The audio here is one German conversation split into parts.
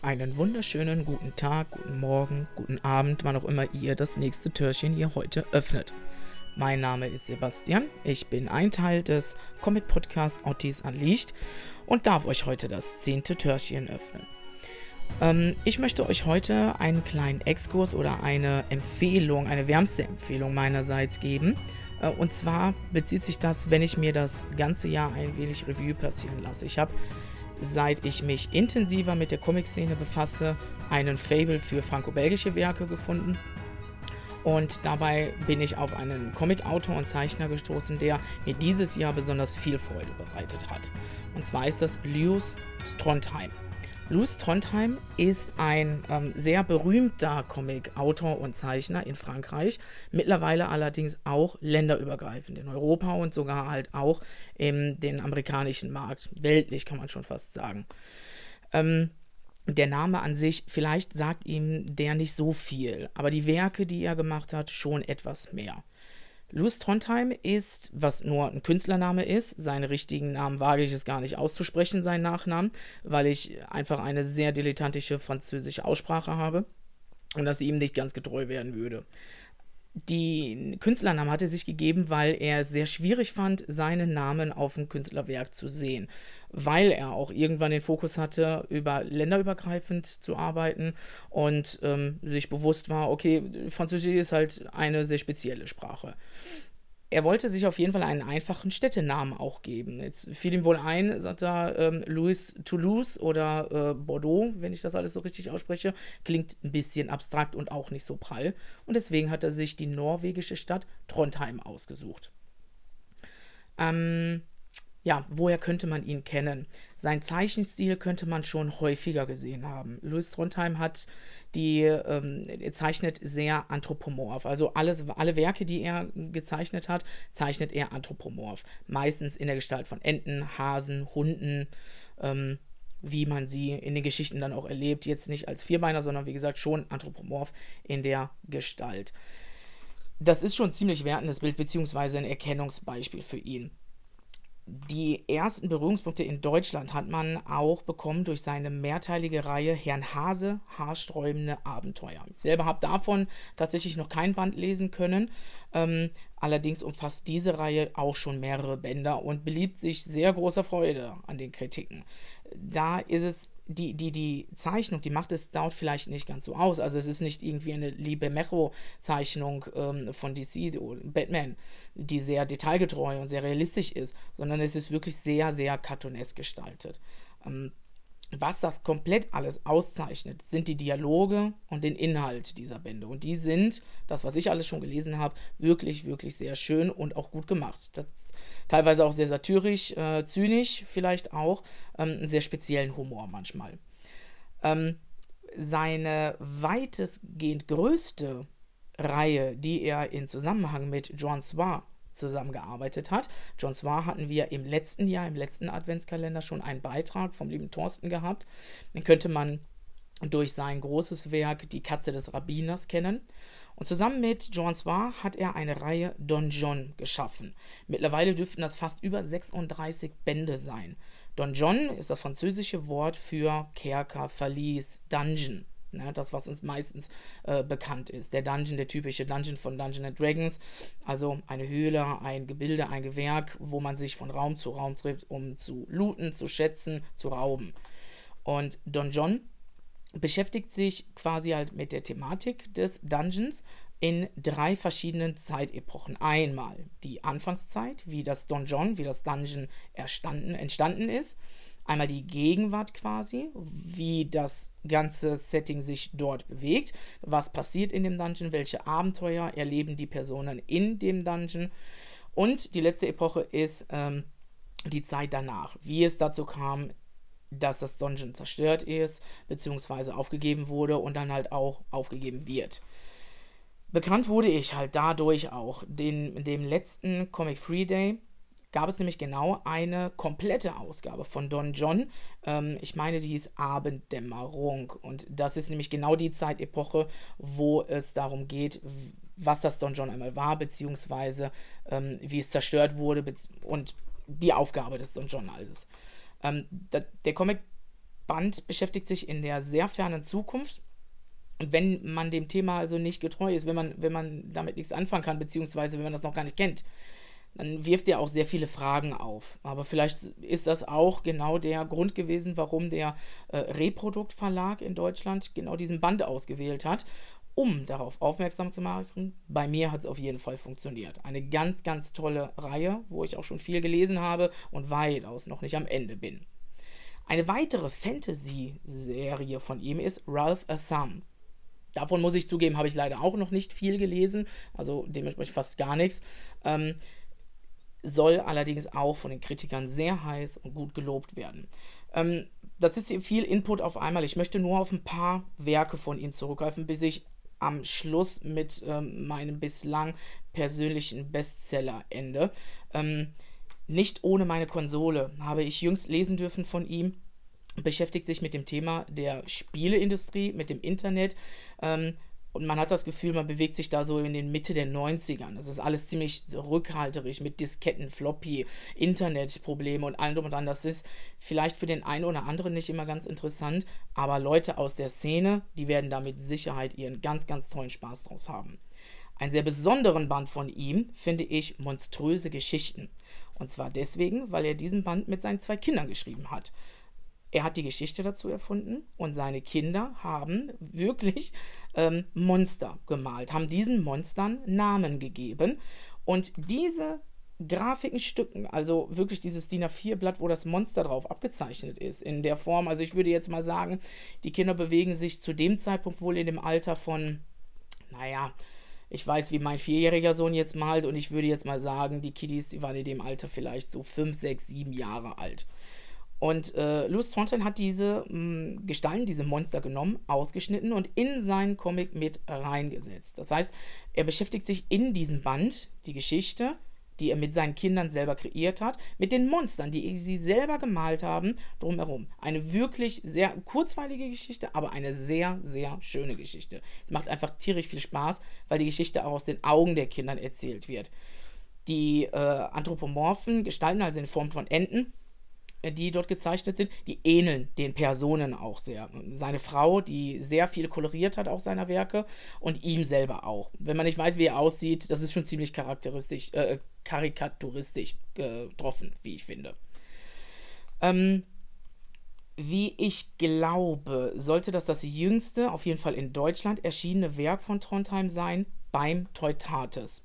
Einen wunderschönen guten Tag, guten Morgen, guten Abend, wann auch immer ihr das nächste Türchen hier heute öffnet. Mein Name ist Sebastian, ich bin ein Teil des Comic-Podcast Ottis Unleashed und darf euch heute das zehnte Türchen öffnen. Ähm, ich möchte euch heute einen kleinen Exkurs oder eine Empfehlung, eine wärmste Empfehlung meinerseits geben. Äh, und zwar bezieht sich das, wenn ich mir das ganze Jahr ein wenig Revue passieren lasse. Ich habe seit ich mich intensiver mit der Comic-Szene befasse, einen Fable für franco-belgische Werke gefunden. Und dabei bin ich auf einen Comic-Autor und Zeichner gestoßen, der mir dieses Jahr besonders viel Freude bereitet hat. Und zwar ist das Lewis Trondheim. Luz Trondheim ist ein ähm, sehr berühmter Comic-Autor und Zeichner in Frankreich, mittlerweile allerdings auch länderübergreifend in Europa und sogar halt auch in den amerikanischen Markt, weltlich kann man schon fast sagen. Ähm, der Name an sich, vielleicht sagt ihm der nicht so viel, aber die Werke, die er gemacht hat, schon etwas mehr. Louis Trondheim ist, was nur ein Künstlername ist, seinen richtigen Namen wage ich es gar nicht auszusprechen, seinen Nachnamen, weil ich einfach eine sehr dilettantische französische Aussprache habe und dass sie ihm nicht ganz getreu werden würde die Künstlernamen hat er sich gegeben, weil er sehr schwierig fand, seinen Namen auf dem Künstlerwerk zu sehen. Weil er auch irgendwann den Fokus hatte, über länderübergreifend zu arbeiten und ähm, sich bewusst war, okay, Französisch ist halt eine sehr spezielle Sprache er wollte sich auf jeden Fall einen einfachen Städtenamen auch geben. Jetzt fiel ihm wohl ein, sagt er, ähm, Louis Toulouse oder äh, Bordeaux, wenn ich das alles so richtig ausspreche. Klingt ein bisschen abstrakt und auch nicht so prall. Und deswegen hat er sich die norwegische Stadt Trondheim ausgesucht. Ähm, ja, woher könnte man ihn kennen? Sein Zeichenstil könnte man schon häufiger gesehen haben. Louis Trondheim hat die, ähm, zeichnet sehr anthropomorph. Also alles, alle Werke, die er gezeichnet hat, zeichnet er anthropomorph. Meistens in der Gestalt von Enten, Hasen, Hunden, ähm, wie man sie in den Geschichten dann auch erlebt. Jetzt nicht als Vierbeiner, sondern wie gesagt schon anthropomorph in der Gestalt. Das ist schon ein ziemlich wertendes Bild, beziehungsweise ein Erkennungsbeispiel für ihn die ersten Berührungspunkte in Deutschland hat man auch bekommen durch seine mehrteilige Reihe Herrn Hase, haarsträubende Abenteuer. Ich selber habe davon tatsächlich noch kein Band lesen können. Ähm, allerdings umfasst diese Reihe auch schon mehrere Bänder und beliebt sich sehr großer Freude an den Kritiken. Da ist es die, die, die Zeichnung, die macht es dort vielleicht nicht ganz so aus. Also es ist nicht irgendwie eine Liebe Mecho-Zeichnung ähm, von DC oder Batman, die sehr detailgetreu und sehr realistisch ist, sondern es ist wirklich sehr, sehr cartoonesk gestaltet. Ähm, was das komplett alles auszeichnet, sind die Dialoge und den Inhalt dieser Bände. Und die sind, das, was ich alles schon gelesen habe, wirklich, wirklich sehr schön und auch gut gemacht. Das, teilweise auch sehr satirisch, äh, zynisch vielleicht auch, ähm, einen sehr speziellen Humor manchmal. Ähm, seine weitestgehend größte Reihe, die er in Zusammenhang mit John Swar zusammengearbeitet hat. John Swar hatten wir im letzten Jahr, im letzten Adventskalender schon einen Beitrag vom lieben Thorsten gehabt. Den könnte man durch sein großes Werk Die Katze des Rabbiners kennen. Und zusammen mit John Swar hat er eine Reihe Don John geschaffen. Mittlerweile dürften das fast über 36 Bände sein. Don John ist das französische Wort für Kerker, Verlies, Dungeon. Ne, das, was uns meistens äh, bekannt ist. Der Dungeon, der typische Dungeon von Dungeon and Dragons. Also eine Höhle, ein Gebilde, ein Gewerk, wo man sich von Raum zu Raum trifft, um zu looten, zu schätzen, zu rauben. Und Don John beschäftigt sich quasi halt mit der Thematik des Dungeons in drei verschiedenen Zeitepochen. Einmal die Anfangszeit, wie das Don John, wie das Dungeon entstanden ist einmal die Gegenwart quasi, wie das ganze Setting sich dort bewegt, was passiert in dem Dungeon, welche Abenteuer erleben die Personen in dem Dungeon. Und die letzte Epoche ist ähm, die Zeit danach, wie es dazu kam, dass das Dungeon zerstört ist, beziehungsweise aufgegeben wurde und dann halt auch aufgegeben wird. Bekannt wurde ich halt dadurch auch, den, dem letzten Comic Free Day gab es nämlich genau eine komplette Ausgabe von Don John. Ähm, ich meine, die hieß Abenddämmerung. Und das ist nämlich genau die Zeitepoche, wo es darum geht, was das Don John einmal war, beziehungsweise ähm, wie es zerstört wurde und die Aufgabe des Don John alles. Ähm, da, der Comic Band beschäftigt sich in der sehr fernen Zukunft. Und wenn man dem Thema also nicht getreu ist, wenn man, wenn man damit nichts anfangen kann, beziehungsweise wenn man das noch gar nicht kennt, dann wirft er auch sehr viele Fragen auf. Aber vielleicht ist das auch genau der Grund gewesen, warum der äh, Reprodukt Verlag in Deutschland genau diesen Band ausgewählt hat, um darauf aufmerksam zu machen. Bei mir hat es auf jeden Fall funktioniert. Eine ganz, ganz tolle Reihe, wo ich auch schon viel gelesen habe und weitaus noch nicht am Ende bin. Eine weitere Fantasy-Serie von ihm ist Ralph Assam. Davon muss ich zugeben, habe ich leider auch noch nicht viel gelesen, also dementsprechend fast gar nichts. Ähm, soll allerdings auch von den Kritikern sehr heiß und gut gelobt werden. Ähm, das ist hier viel Input auf einmal. Ich möchte nur auf ein paar Werke von ihm zurückgreifen, bis ich am Schluss mit ähm, meinem bislang persönlichen Bestseller ende. Ähm, nicht ohne meine Konsole habe ich jüngst lesen dürfen von ihm. Beschäftigt sich mit dem Thema der Spieleindustrie, mit dem Internet. Ähm, und man hat das Gefühl, man bewegt sich da so in den Mitte der 90ern. Das ist alles ziemlich rückhalterig mit Disketten, Floppy, Internetprobleme und allem drum und dran. Das ist vielleicht für den einen oder anderen nicht immer ganz interessant, aber Leute aus der Szene, die werden da mit Sicherheit ihren ganz, ganz tollen Spaß draus haben. Einen sehr besonderen Band von ihm finde ich Monströse Geschichten. Und zwar deswegen, weil er diesen Band mit seinen zwei Kindern geschrieben hat. Er hat die Geschichte dazu erfunden und seine Kinder haben wirklich ähm, Monster gemalt, haben diesen Monstern Namen gegeben. Und diese Grafiken stücken, also wirklich dieses DIN A4-Blatt, wo das Monster drauf abgezeichnet ist, in der Form, also ich würde jetzt mal sagen, die Kinder bewegen sich zu dem Zeitpunkt wohl in dem Alter von, naja, ich weiß, wie mein vierjähriger Sohn jetzt malt und ich würde jetzt mal sagen, die Kiddies, die waren in dem Alter vielleicht so fünf, sechs, sieben Jahre alt. Und äh, Louis Fontaine hat diese mh, Gestalten, diese Monster genommen, ausgeschnitten und in seinen Comic mit reingesetzt. Das heißt, er beschäftigt sich in diesem Band, die Geschichte, die er mit seinen Kindern selber kreiert hat, mit den Monstern, die sie selber gemalt haben, drumherum. Eine wirklich sehr kurzweilige Geschichte, aber eine sehr, sehr schöne Geschichte. Es macht einfach tierisch viel Spaß, weil die Geschichte auch aus den Augen der Kinder erzählt wird. Die äh, anthropomorphen Gestalten, also in Form von Enten, die dort gezeichnet sind, die ähneln den Personen auch sehr. Seine Frau, die sehr viel koloriert hat, auch seiner Werke, und ihm selber auch. Wenn man nicht weiß, wie er aussieht, das ist schon ziemlich charakteristisch, äh, karikaturistisch getroffen, wie ich finde. Ähm, wie ich glaube, sollte das das jüngste, auf jeden Fall in Deutschland erschienene Werk von Trondheim sein, beim Teutates.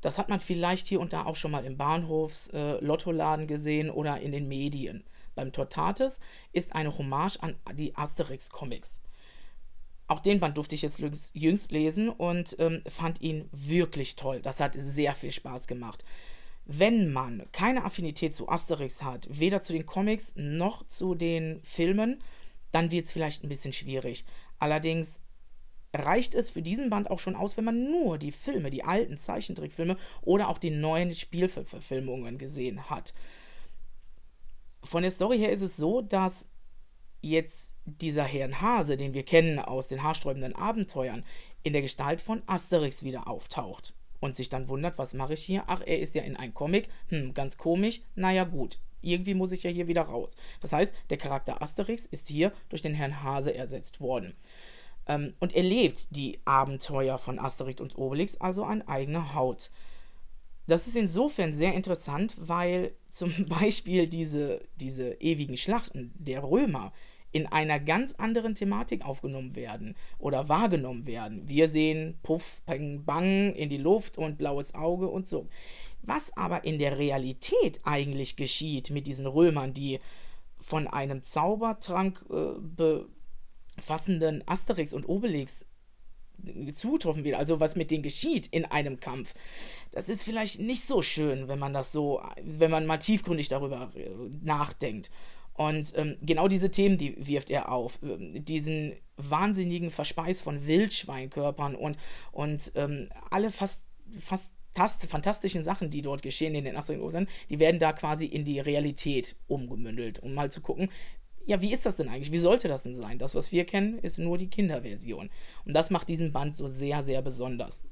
Das hat man vielleicht hier und da auch schon mal im Bahnhofs-Lottoladen äh, gesehen oder in den Medien. Beim Tortates ist eine Hommage an die Asterix-Comics. Auch den Band durfte ich jetzt jüngst lesen und ähm, fand ihn wirklich toll. Das hat sehr viel Spaß gemacht. Wenn man keine Affinität zu Asterix hat, weder zu den Comics noch zu den Filmen, dann wird es vielleicht ein bisschen schwierig. Allerdings reicht es für diesen Band auch schon aus, wenn man nur die Filme, die alten Zeichentrickfilme oder auch die neuen Spielverfilmungen gesehen hat. Von der Story her ist es so, dass jetzt dieser Herrn Hase, den wir kennen aus den haarsträubenden Abenteuern, in der Gestalt von Asterix wieder auftaucht und sich dann wundert, was mache ich hier? Ach, er ist ja in einem Comic. Hm, ganz komisch. Naja, gut. Irgendwie muss ich ja hier wieder raus. Das heißt, der Charakter Asterix ist hier durch den Herrn Hase ersetzt worden ähm, und erlebt die Abenteuer von Asterix und Obelix also an eigener Haut. Das ist insofern sehr interessant, weil zum Beispiel diese, diese ewigen Schlachten der Römer in einer ganz anderen Thematik aufgenommen werden oder wahrgenommen werden. Wir sehen Puff, Peng, Bang in die Luft und blaues Auge und so. Was aber in der Realität eigentlich geschieht mit diesen Römern, die von einem Zaubertrank äh, fassenden Asterix und Obelix zutroffen wird, also was mit denen geschieht in einem Kampf, das ist vielleicht nicht so schön, wenn man das so, wenn man mal tiefgründig darüber äh, nachdenkt. Und ähm, genau diese Themen, die wirft er auf. Ähm, diesen wahnsinnigen Verspeis von Wildschweinkörpern und, und ähm, alle fast, fast fantastischen Sachen, die dort geschehen in den Asterix die werden da quasi in die Realität umgemündelt, um mal zu gucken, ja, wie ist das denn eigentlich? Wie sollte das denn sein? Das, was wir kennen, ist nur die Kinderversion. Und das macht diesen Band so sehr, sehr besonders.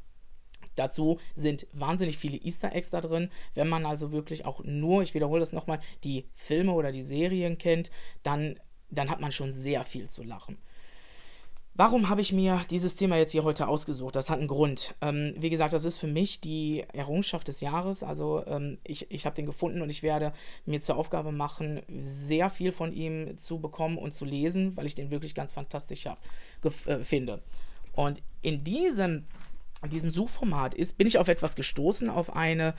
Dazu sind wahnsinnig viele Easter Eggs da drin. Wenn man also wirklich auch nur, ich wiederhole das nochmal, die Filme oder die Serien kennt, dann dann hat man schon sehr viel zu lachen. Warum habe ich mir dieses Thema jetzt hier heute ausgesucht? Das hat einen Grund. Ähm, wie gesagt, das ist für mich die Errungenschaft des Jahres. Also ähm, ich, ich habe den gefunden und ich werde mir zur Aufgabe machen, sehr viel von ihm zu bekommen und zu lesen, weil ich den wirklich ganz fantastisch hab, äh, finde. Und in diesem, in diesem Suchformat ist, bin ich auf etwas gestoßen, auf eine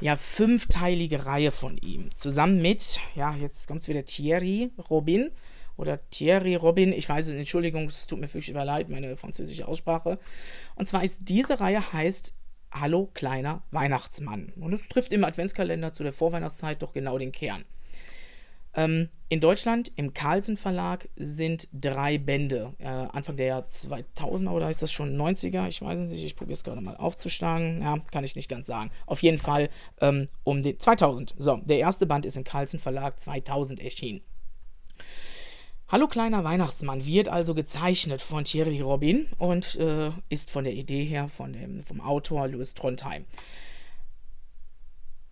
ja, fünfteilige Reihe von ihm. Zusammen mit, ja, jetzt kommt es wieder Thierry Robin oder Thierry Robin, ich weiß es, Entschuldigung, es tut mir fürchterlich leid, meine französische Aussprache. Und zwar ist diese Reihe heißt Hallo kleiner Weihnachtsmann. Und es trifft im Adventskalender zu der Vorweihnachtszeit doch genau den Kern. Ähm, in Deutschland, im Carlsen Verlag, sind drei Bände. Äh, Anfang der Jahr 2000er oder ist das schon 90er? Ich weiß es nicht. Ich probiere es gerade mal aufzuschlagen. Ja, kann ich nicht ganz sagen. Auf jeden Fall ähm, um den 2000. So, der erste Band ist im Carlsen Verlag 2000 erschienen. Hallo kleiner Weihnachtsmann wird also gezeichnet von Thierry Robin und äh, ist von der Idee her von dem, vom Autor Louis Trondheim.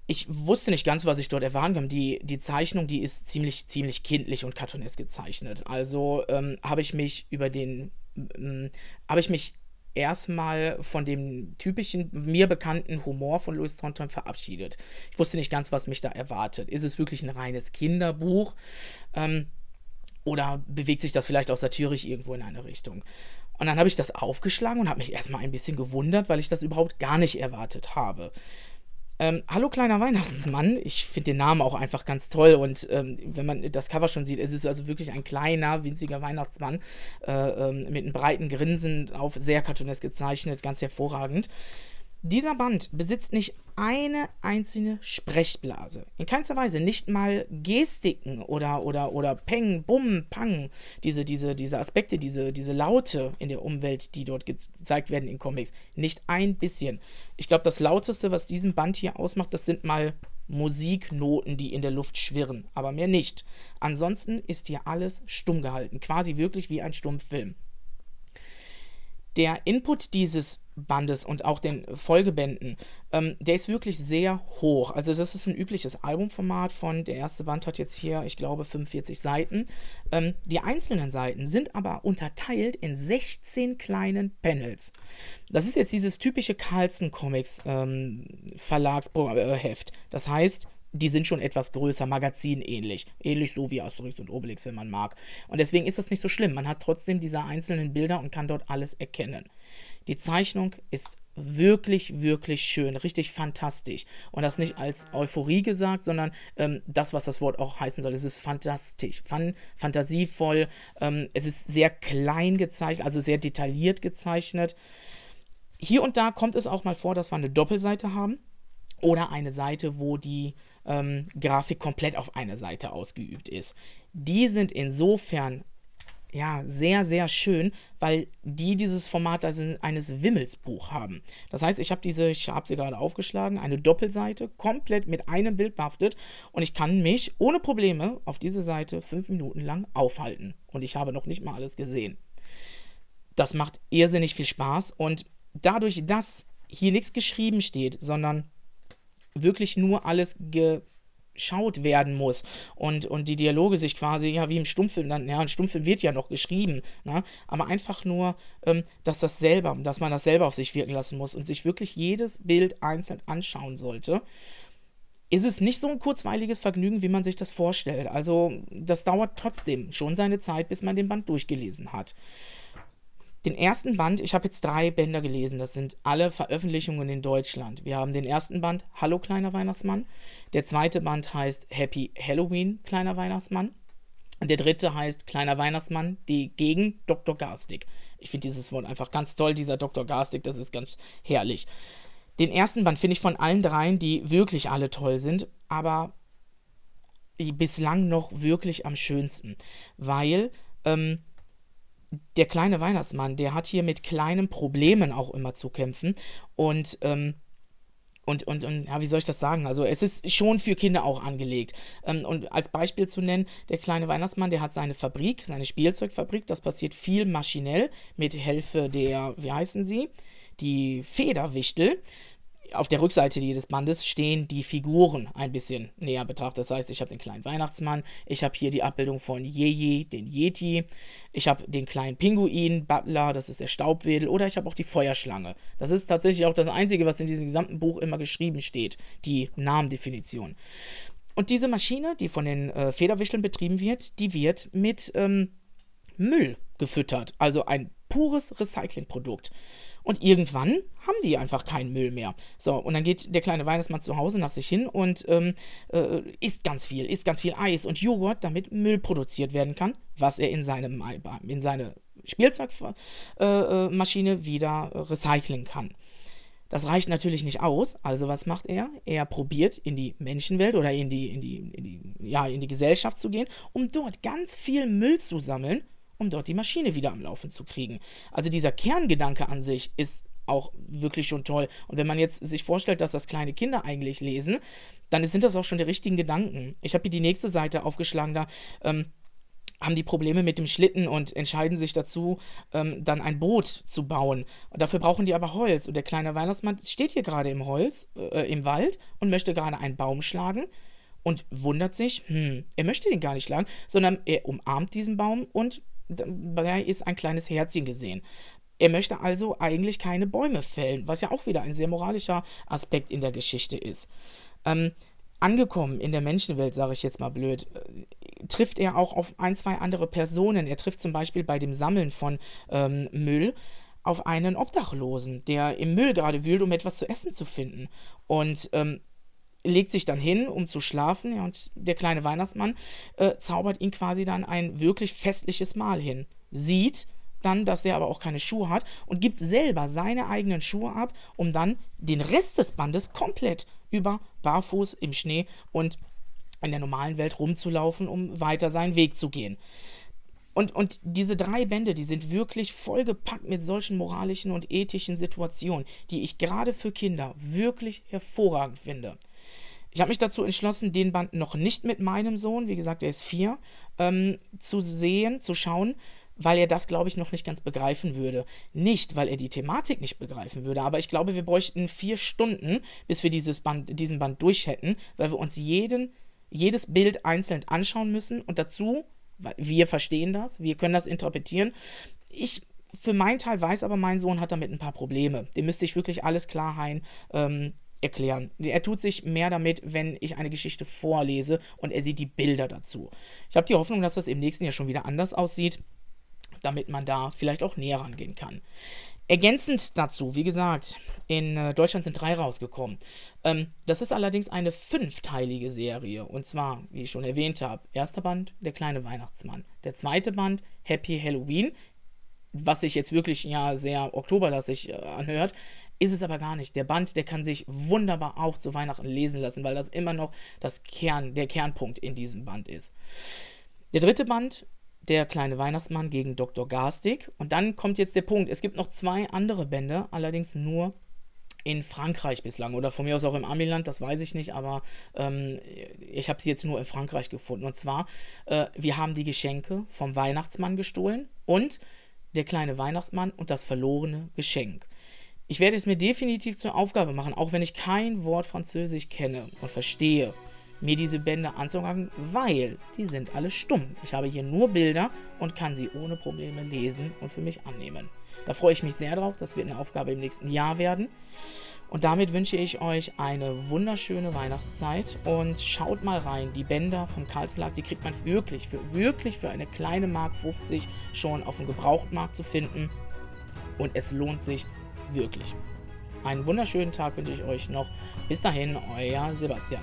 Ich wusste nicht ganz, was ich dort erwarten kann. Die, die Zeichnung, die ist ziemlich, ziemlich kindlich und cartoonesk gezeichnet. Also ähm, habe ich mich über den, ähm, habe ich mich erstmal von dem typischen, mir bekannten Humor von Louis Trondheim verabschiedet. Ich wusste nicht ganz, was mich da erwartet. Ist es wirklich ein reines Kinderbuch? Ähm, oder bewegt sich das vielleicht auch satirisch irgendwo in eine Richtung? Und dann habe ich das aufgeschlagen und habe mich erstmal ein bisschen gewundert, weil ich das überhaupt gar nicht erwartet habe. Ähm, Hallo kleiner Weihnachtsmann. Ich finde den Namen auch einfach ganz toll und ähm, wenn man das Cover schon sieht, es ist also wirklich ein kleiner, winziger Weihnachtsmann äh, ähm, mit einem breiten Grinsen auf sehr cartoonesk gezeichnet, ganz hervorragend. Dieser Band besitzt nicht eine einzelne Sprechblase. In keinster Weise. Nicht mal Gestiken oder, oder, oder Peng, Bum, Pang. Diese, diese, diese Aspekte, diese, diese Laute in der Umwelt, die dort gezeigt werden in Comics. Nicht ein bisschen. Ich glaube, das Lauteste, was diesen Band hier ausmacht, das sind mal Musiknoten, die in der Luft schwirren. Aber mehr nicht. Ansonsten ist hier alles stumm gehalten. Quasi wirklich wie ein Stummfilm. Der Input dieses Bandes und auch den Folgebänden, ähm, der ist wirklich sehr hoch. Also das ist ein übliches Albumformat von, der erste Band hat jetzt hier, ich glaube, 45 Seiten. Ähm, die einzelnen Seiten sind aber unterteilt in 16 kleinen Panels. Das ist jetzt dieses typische Carlson Comics ähm, Verlagsheft. Das heißt, die sind schon etwas größer, magazinähnlich. Ähnlich so wie Asterix und Obelix, wenn man mag. Und deswegen ist das nicht so schlimm. Man hat trotzdem diese einzelnen Bilder und kann dort alles erkennen. Die Zeichnung ist wirklich, wirklich schön, richtig fantastisch. Und das nicht als Euphorie gesagt, sondern ähm, das, was das Wort auch heißen soll. Es ist fantastisch, fan fantasievoll. Ähm, es ist sehr klein gezeichnet, also sehr detailliert gezeichnet. Hier und da kommt es auch mal vor, dass wir eine Doppelseite haben oder eine Seite, wo die ähm, Grafik komplett auf eine Seite ausgeübt ist. Die sind insofern ja, sehr, sehr schön, weil die dieses Format eines Wimmelsbuch haben. Das heißt, ich habe diese, ich habe sie gerade aufgeschlagen, eine Doppelseite, komplett mit einem Bild behaftet und ich kann mich ohne Probleme auf diese Seite fünf Minuten lang aufhalten. Und ich habe noch nicht mal alles gesehen. Das macht irrsinnig viel Spaß und dadurch, dass hier nichts geschrieben steht, sondern wirklich nur alles geschaut werden muss und, und die Dialoge sich quasi, ja, wie im Stummfilm, dann, ja, ein Stummfilm wird ja noch geschrieben, ne? aber einfach nur, ähm, dass das selber, dass man das selber auf sich wirken lassen muss und sich wirklich jedes Bild einzeln anschauen sollte ist es nicht so ein kurzweiliges Vergnügen, wie man sich das vorstellt. Also das dauert trotzdem schon seine Zeit, bis man den Band durchgelesen hat. Den ersten Band, ich habe jetzt drei Bänder gelesen, das sind alle Veröffentlichungen in Deutschland. Wir haben den ersten Band, Hallo kleiner Weihnachtsmann. Der zweite Band heißt Happy Halloween, kleiner Weihnachtsmann. Und der dritte heißt Kleiner Weihnachtsmann, die gegen Dr. Garstig. Ich finde dieses Wort einfach ganz toll, dieser Dr. Garstig, das ist ganz herrlich. Den ersten Band finde ich von allen dreien, die wirklich alle toll sind, aber bislang noch wirklich am schönsten, weil ähm, der kleine Weihnachtsmann, der hat hier mit kleinen Problemen auch immer zu kämpfen. Und, ähm, und, und, und, ja, wie soll ich das sagen? Also, es ist schon für Kinder auch angelegt. Ähm, und als Beispiel zu nennen, der kleine Weihnachtsmann, der hat seine Fabrik, seine Spielzeugfabrik. Das passiert viel maschinell mit Hilfe der, wie heißen sie? Die Federwichtel auf der Rückseite jedes Bandes stehen die Figuren ein bisschen näher betrachtet. Das heißt, ich habe den kleinen Weihnachtsmann, ich habe hier die Abbildung von Jeje, den Yeti, ich habe den kleinen Pinguin, Butler, das ist der Staubwedel, oder ich habe auch die Feuerschlange. Das ist tatsächlich auch das Einzige, was in diesem gesamten Buch immer geschrieben steht, die Namendefinition. Und diese Maschine, die von den äh, Federwischeln betrieben wird, die wird mit ähm, Müll gefüttert. Also ein pures Recyclingprodukt. Und irgendwann haben die einfach keinen Müll mehr. So, und dann geht der kleine Weihnachtsmann zu Hause nach sich hin und ähm, äh, isst ganz viel, isst ganz viel Eis und Joghurt, damit Müll produziert werden kann, was er in, seinem, in seine Spielzeugmaschine äh, wieder recyceln kann. Das reicht natürlich nicht aus. Also was macht er? Er probiert in die Menschenwelt oder in die, in die, in die, ja, in die Gesellschaft zu gehen, um dort ganz viel Müll zu sammeln, um dort die Maschine wieder am Laufen zu kriegen. Also dieser Kerngedanke an sich ist auch wirklich schon toll. Und wenn man jetzt sich vorstellt, dass das kleine Kinder eigentlich lesen, dann sind das auch schon die richtigen Gedanken. Ich habe hier die nächste Seite aufgeschlagen, da ähm, haben die Probleme mit dem Schlitten und entscheiden sich dazu, ähm, dann ein Boot zu bauen. Und dafür brauchen die aber Holz. Und der kleine Weihnachtsmann steht hier gerade im Holz, äh, im Wald und möchte gerade einen Baum schlagen und wundert sich, hm, er möchte den gar nicht schlagen, sondern er umarmt diesen Baum und dabei ist ein kleines Herzchen gesehen. Er möchte also eigentlich keine Bäume fällen, was ja auch wieder ein sehr moralischer Aspekt in der Geschichte ist. Ähm, angekommen in der Menschenwelt, sage ich jetzt mal blöd, äh, trifft er auch auf ein, zwei andere Personen. Er trifft zum Beispiel bei dem Sammeln von ähm, Müll auf einen Obdachlosen, der im Müll gerade wühlt, um etwas zu essen zu finden. Und ähm, legt sich dann hin, um zu schlafen. Ja, und der kleine Weihnachtsmann äh, zaubert ihn quasi dann ein wirklich festliches Mahl hin. Sieht, dann, dass der aber auch keine Schuhe hat und gibt selber seine eigenen Schuhe ab, um dann den Rest des Bandes komplett über barfuß im Schnee und in der normalen Welt rumzulaufen, um weiter seinen Weg zu gehen. Und, und diese drei Bände, die sind wirklich vollgepackt mit solchen moralischen und ethischen Situationen, die ich gerade für Kinder wirklich hervorragend finde. Ich habe mich dazu entschlossen, den Band noch nicht mit meinem Sohn, wie gesagt, er ist vier, ähm, zu sehen, zu schauen, weil er das, glaube ich, noch nicht ganz begreifen würde. Nicht, weil er die Thematik nicht begreifen würde, aber ich glaube, wir bräuchten vier Stunden, bis wir dieses Band, diesen Band durch hätten, weil wir uns jeden, jedes Bild einzeln anschauen müssen und dazu, wir verstehen das, wir können das interpretieren. Ich für meinen Teil weiß aber, mein Sohn hat damit ein paar Probleme. Dem müsste ich wirklich alles klar hein, ähm, erklären. Er tut sich mehr damit, wenn ich eine Geschichte vorlese und er sieht die Bilder dazu. Ich habe die Hoffnung, dass das im nächsten Jahr schon wieder anders aussieht damit man da vielleicht auch näher rangehen kann. Ergänzend dazu, wie gesagt, in äh, Deutschland sind drei rausgekommen. Ähm, das ist allerdings eine fünfteilige Serie. Und zwar, wie ich schon erwähnt habe, erster Band, der kleine Weihnachtsmann. Der zweite Band, Happy Halloween, was sich jetzt wirklich ja sehr oktoberlastig äh, anhört, ist es aber gar nicht. Der Band, der kann sich wunderbar auch zu Weihnachten lesen lassen, weil das immer noch das Kern, der Kernpunkt in diesem Band ist. Der dritte Band der kleine Weihnachtsmann gegen Dr. Garstig. Und dann kommt jetzt der Punkt. Es gibt noch zwei andere Bände, allerdings nur in Frankreich bislang oder von mir aus auch im Amiland, das weiß ich nicht, aber ähm, ich habe sie jetzt nur in Frankreich gefunden. Und zwar, äh, wir haben die Geschenke vom Weihnachtsmann gestohlen und der kleine Weihnachtsmann und das verlorene Geschenk. Ich werde es mir definitiv zur Aufgabe machen, auch wenn ich kein Wort Französisch kenne und verstehe mir diese Bände anzugucken, weil die sind alle stumm. Ich habe hier nur Bilder und kann sie ohne Probleme lesen und für mich annehmen. Da freue ich mich sehr drauf. Das wird eine Aufgabe im nächsten Jahr werden. Und damit wünsche ich euch eine wunderschöne Weihnachtszeit und schaut mal rein. Die Bänder vom Karlsverlag, die kriegt man wirklich für, wirklich für eine kleine Mark 50 schon auf dem Gebrauchtmarkt zu finden. Und es lohnt sich wirklich. Einen wunderschönen Tag wünsche ich euch noch. Bis dahin, euer Sebastian.